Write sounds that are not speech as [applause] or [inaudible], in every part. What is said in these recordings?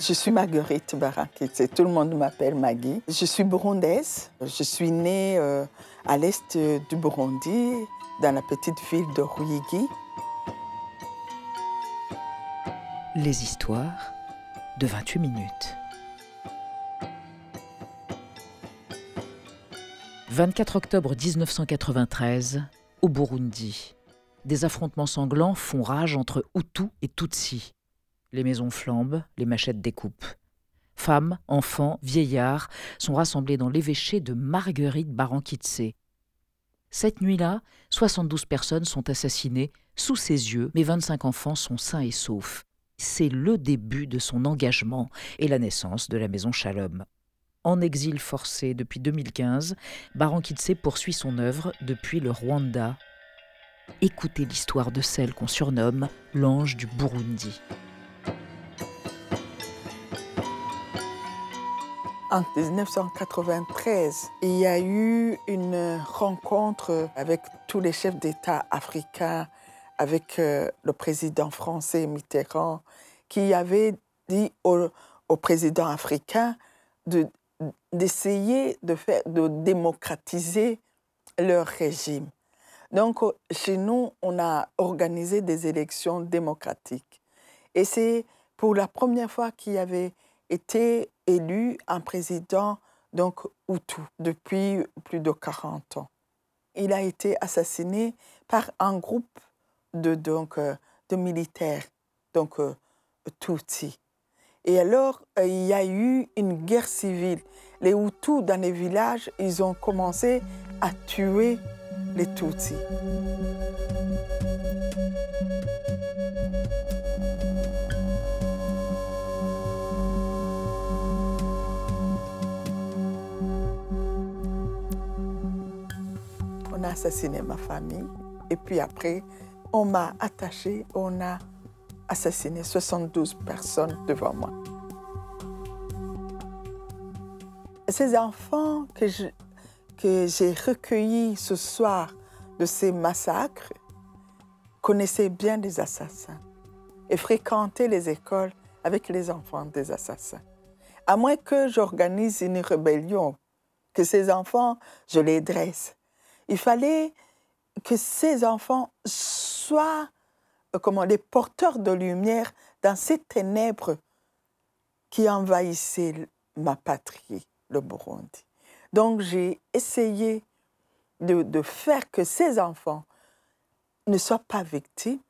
Je suis Marguerite Barakitse, tout le monde m'appelle Maggie. Je suis burundaise. Je suis née euh, à l'est du Burundi, dans la petite ville de Ruyigi. Les histoires de 28 minutes. 24 octobre 1993, au Burundi. Des affrontements sanglants font rage entre Hutus et Tutsis. Les maisons flambent, les machettes découpent. Femmes, enfants, vieillards sont rassemblés dans l'évêché de Marguerite Barankitse. Cette nuit-là, 72 personnes sont assassinées sous ses yeux, mais 25 enfants sont sains et saufs. C'est le début de son engagement et la naissance de la maison Shalom. En exil forcé depuis 2015, Barankitse poursuit son œuvre depuis le Rwanda. Écoutez l'histoire de celle qu'on surnomme l'ange du Burundi. En 1993, il y a eu une rencontre avec tous les chefs d'État africains, avec euh, le président français Mitterrand, qui avait dit au, président africain d'essayer de, faire, de démocratiser leur régime. Donc, chez nous, on a organisé des élections démocratiques. Et c'est pour la première fois qu'il y avait été élu un président donc Hutu depuis plus de 40 ans. Il a été assassiné par un groupe de, donc, euh, de militaires, donc euh, Tutsi. Et alors, euh, il y a eu une guerre civile. Les Hutus, dans les villages, ils ont commencé à tuer les Tutsis. A assassiné ma famille. Et puis après, on m'a attaché, on a assassiné 72 personnes devant moi. Ces enfants que, que j'ai recueillis ce soir de ces massacres connaissaient bien des assassins et fréquentaient les écoles avec les enfants des assassins. À moins que j'organise une rébellion, que ces enfants, je les dresse il fallait que ces enfants soient euh, comment, les porteurs de lumière dans ces ténèbres qui envahissaient ma patrie, le Burundi. Donc j'ai essayé de, de, faire que ces enfants ne soient pas victimes,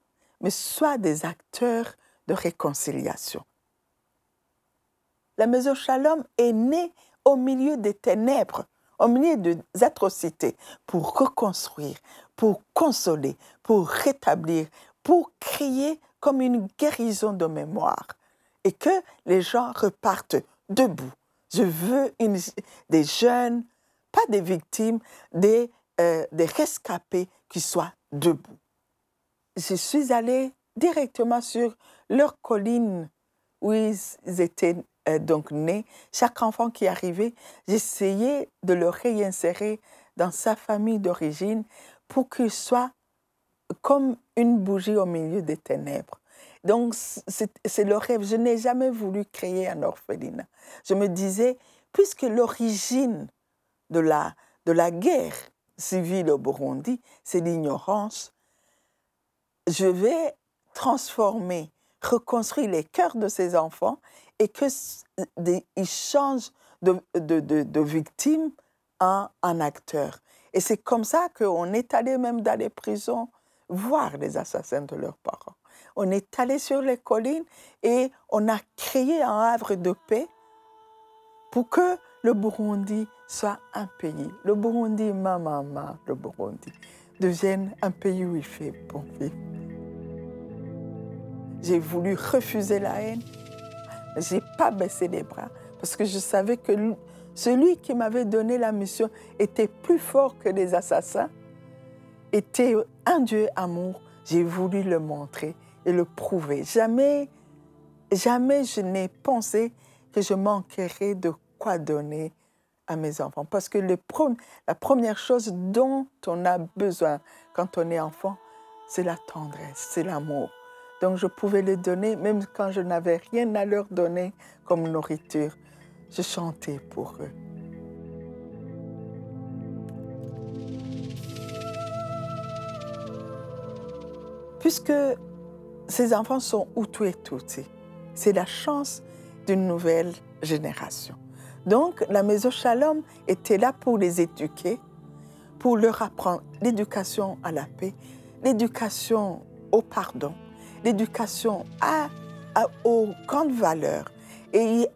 mais soient des acteurs de réconciliation. La maison Shalom est née au milieu des ténèbres au milieu des atrocités, pour reconstruire, pour consoler, pour rétablir, pour créer comme une guérison de mémoire et que les gens repartent debout. Je veux des jeunes, pas des victimes, des, euh, des rescapés qui soient debout. Je suis allée directement sur leur colline où ils étaient donc né, chaque enfant qui arrivait, j'essayais de le réinsérer dans sa famille d'origine pour qu'il soit comme une bougie au milieu des ténèbres. Donc, c'est le rêve. Je n'ai jamais voulu créer un orphelinat. Je me disais, puisque l'origine de la, de la guerre civile au Burundi, c'est l'ignorance, je vais transformer, reconstruire les cœurs de ces enfants et qu'ils changent de, de, de, victime en, en acteur. Et c'est comme ça qu'on est allé même dans les prisons voir les assassins de leurs parents. On est allé sur les collines et on a créé un havre de paix pour que le Burundi soit un pays. Le Burundi, ma maman, le Burundi, devienne un pays où il fait bon vivre. J'ai voulu refuser la haine je n'ai pas baissé les bras parce que je savais que celui qui m'avait donné la mission était plus fort que les assassins, était un Dieu amour. J'ai voulu le montrer et le prouver. Jamais, jamais je n'ai pensé que je manquerais de quoi donner à mes enfants. Parce que le, la première chose dont on a besoin quand on est enfant, c'est la tendresse, c'est l'amour. Donc je pouvais les donner, même quand je n'avais rien à leur donner comme nourriture. Je chantais pour eux. Puisque ces enfants sont Hutu et Tutsi, c'est la chance d'une nouvelle génération. Donc la maison Shalom était là pour les éduquer, pour leur apprendre l'éducation à la paix, l'éducation au pardon, l'éducation à, aux grandes valeurs. Et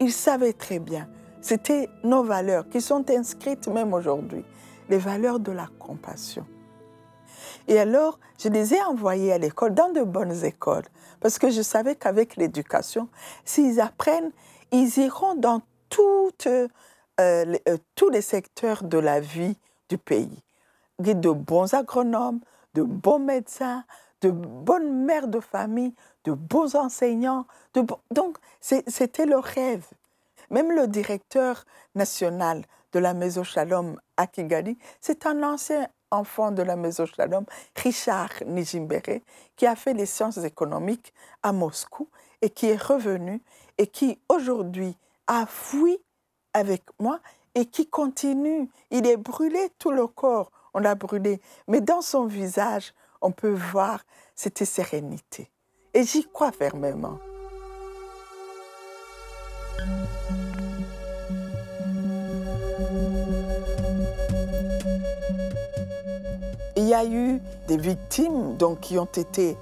ils savaient très bien, c'était nos valeurs qui sont inscrites même aujourd'hui, les valeurs de la compassion. Et alors, je les ai envoyés à l'école, dans de bonnes écoles, parce que je savais qu'avec l'éducation, s'ils apprennent, ils iront dans toutes, euh, euh, tous les secteurs de la vie du pays. De bons agronomes, de bons médecins, de bonnes mères de famille, de bons enseignants. Donc, c'était le rêve. Même le directeur national de la Maison Shalom à Kigali, c'est un ancien enfant de la Maison Shalom, Richard Nijimbere, qui a fait les sciences économiques à Moscou et qui est revenu et qui aujourd'hui a fui avec moi et qui continue. Il est brûlé tout le corps, on l'a brûlé, mais dans son visage, on peut voir cette sérénité. Et j'y crois fermement. Il y a eu des victimes donc, qui ont été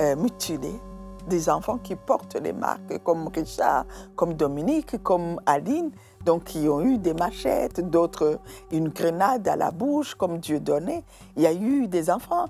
euh, mutilées, des enfants qui portent les marques, comme Richard, comme Dominique, comme Aline, donc qui ont eu des machettes, d'autres une grenade à la bouche, comme Dieu donnait. Il y a eu des enfants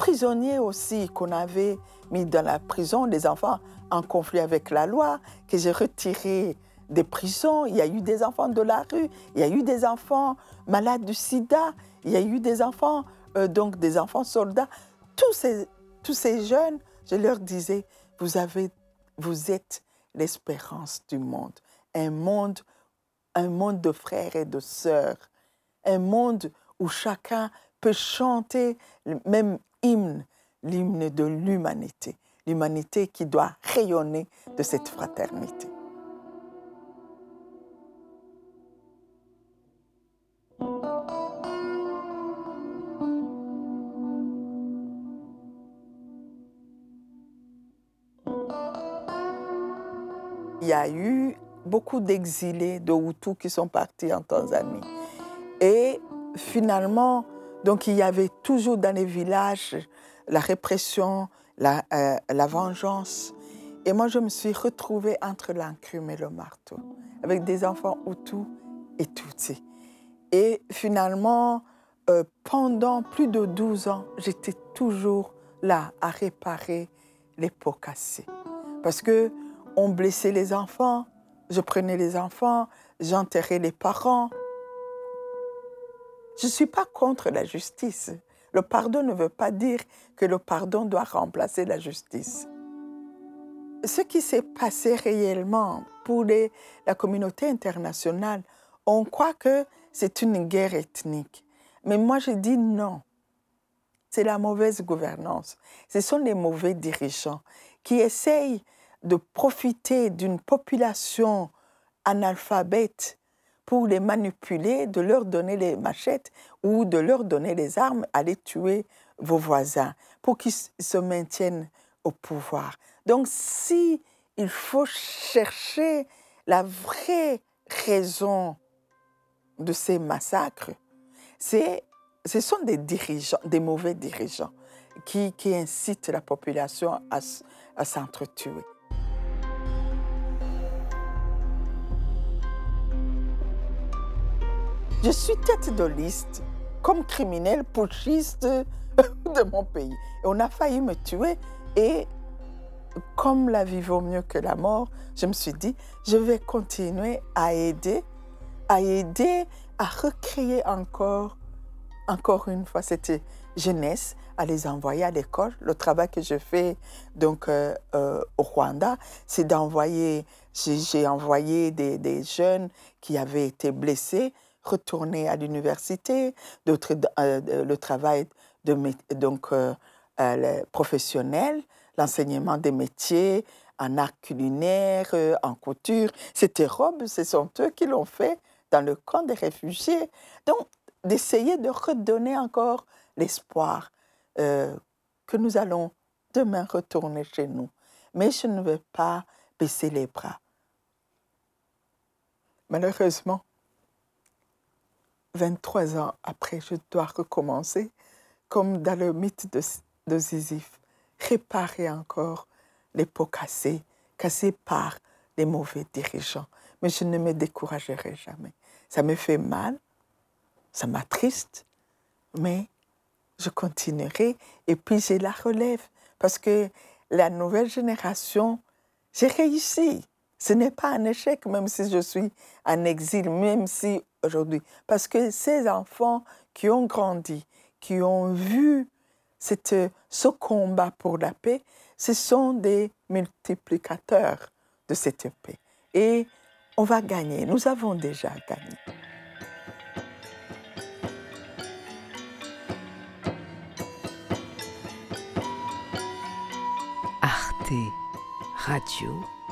prisonniers aussi qu'on avait mis dans la prison, des enfants en conflit avec la loi, que j'ai retirés des prisons. Il y a eu des enfants de la rue, il y a eu des enfants malades du sida, il y a eu des enfants, euh, donc des enfants soldats. Tous ces, tous ces jeunes, je leur disais, vous, avez, vous êtes l'espérance du monde. Un monde, un monde de frères et de sœurs. Un monde où chacun peut chanter même hymne, l'hymne de l'humanité. L'humanité qui doit rayonner de cette fraternité. Il y a eu beaucoup d'exilés de Hutus qui sont partis en Tanzanie. Et finalement, donc il y avait toujours dans les villages la répression, la, euh, la vengeance. Et moi, je me suis retrouvée entre l'enclume et le marteau, avec des enfants Hutus et Tutsis. Et finalement, euh, pendant plus de 12 ans, j'étais toujours là à réparer les pots cassés. Parce que on blessait les enfants, je prenais les enfants, j'enterrais les parents, je ne suis pas contre la justice. Le pardon ne veut pas dire que le pardon doit remplacer la justice. Ce qui s'est passé réellement pour la communauté internationale, on croit que c'est une guerre ethnique. Mais moi, je dis non. C'est la mauvaise gouvernance. Ce sont les mauvais dirigeants qui essayent de profiter d'une population analphabète pour les manipuler, de leur donner les machettes ou de leur donner les armes, aller tuer vos voisins pour qu'ils se maintiennent au pouvoir. Donc si il faut chercher la vraie raison de ces massacres, ce sont des dirigeants, des mauvais dirigeants qui, qui incitent la population à, à s'entretuer. Je suis tête de liste comme criminel putschiste [laughs] de mon pays. Et on a failli me tuer et comme la vie vaut mieux que la mort, je me suis dit, je vais continuer à aider, à aider à recréer encore, encore une fois cette jeunesse, à les envoyer à l'école. Le travail que je fais donc euh, euh, au Rwanda, c'est d'envoyer, j'ai envoyé des, des jeunes qui avaient été blessés retourner à l'université, euh, le travail de, donc, euh, euh, les professionnels, l'enseignement des métiers, en art culinaire, en couture. C'était robes, ce sont eux qui l'ont fait dans le camp des réfugiés. Donc, d'essayer de redonner encore l'espoir que nous allons demain retourner chez nous. Mais je ne veux pas baisser les bras. Malheureusement, 23 ans après, je dois recommencer, comme dans le mythe de, de réparer encore les pots cassés, cassés par les mauvais dirigeants. Mais je ne me découragerai jamais. Ça me fait mal, ça m'attriste, mais je continuerai et puis j'ai la relève parce que la nouvelle génération, j'ai réussi. Ce n'est pas un échec, même si je suis en exil, même si aujourd'hui, parce que ces enfants qui ont grandi, qui ont vu ce combat pour la paix, ce sont des multiplicateurs de cette paix. Et on va gagner. Nous avons déjà gagné. Arte Radio.com